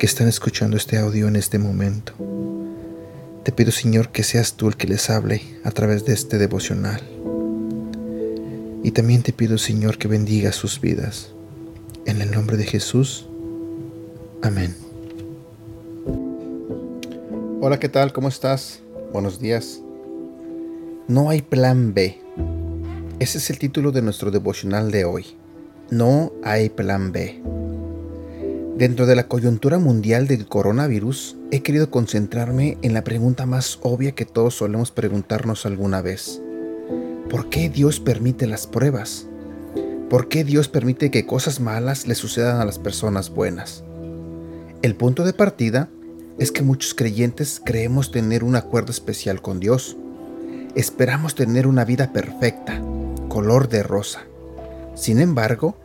que están escuchando este audio en este momento. Te pido, Señor, que seas tú el que les hable a través de este devocional. Y también te pido, Señor, que bendiga sus vidas. En el nombre de Jesús. Amén. Hola, ¿qué tal? ¿Cómo estás? Buenos días. No hay plan B. Ese es el título de nuestro devocional de hoy. No hay plan B. Dentro de la coyuntura mundial del coronavirus, he querido concentrarme en la pregunta más obvia que todos solemos preguntarnos alguna vez. ¿Por qué Dios permite las pruebas? ¿Por qué Dios permite que cosas malas le sucedan a las personas buenas? El punto de partida es que muchos creyentes creemos tener un acuerdo especial con Dios. Esperamos tener una vida perfecta, color de rosa. Sin embargo,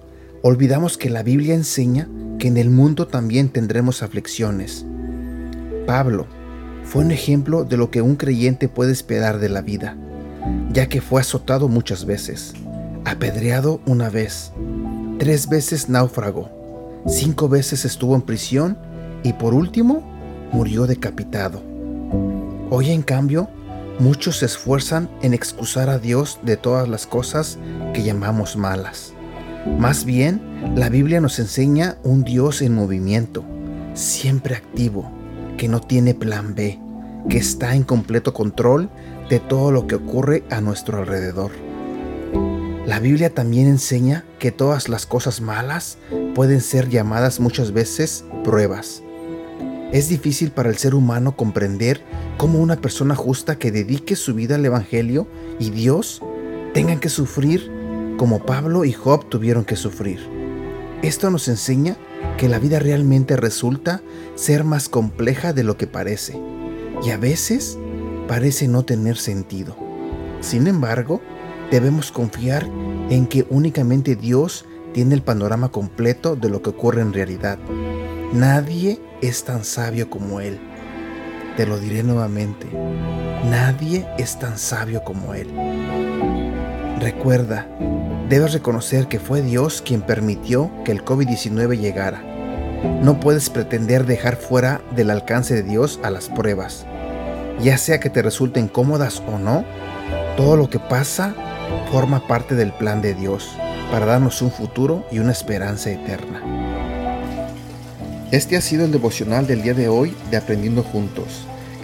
olvidamos que la Biblia enseña que en el mundo también tendremos aflicciones. Pablo fue un ejemplo de lo que un creyente puede esperar de la vida, ya que fue azotado muchas veces, apedreado una vez, tres veces náufrago, cinco veces estuvo en prisión y por último murió decapitado. Hoy en cambio, muchos se esfuerzan en excusar a Dios de todas las cosas que llamamos malas. Más bien, la Biblia nos enseña un Dios en movimiento, siempre activo, que no tiene plan B, que está en completo control de todo lo que ocurre a nuestro alrededor. La Biblia también enseña que todas las cosas malas pueden ser llamadas muchas veces pruebas es difícil para el ser humano comprender cómo una persona justa que dedique su vida al Evangelio y Dios tengan que sufrir como Pablo y Job tuvieron que sufrir. Esto nos enseña que la vida realmente resulta ser más compleja de lo que parece y a veces parece no tener sentido. Sin embargo, debemos confiar en que únicamente Dios tiene el panorama completo de lo que ocurre en realidad. Nadie es tan sabio como Él. Te lo diré nuevamente, nadie es tan sabio como Él. Recuerda, debes reconocer que fue Dios quien permitió que el COVID-19 llegara. No puedes pretender dejar fuera del alcance de Dios a las pruebas. Ya sea que te resulten cómodas o no, todo lo que pasa forma parte del plan de Dios para darnos un futuro y una esperanza eterna. Este ha sido el devocional del día de hoy de Aprendiendo Juntos.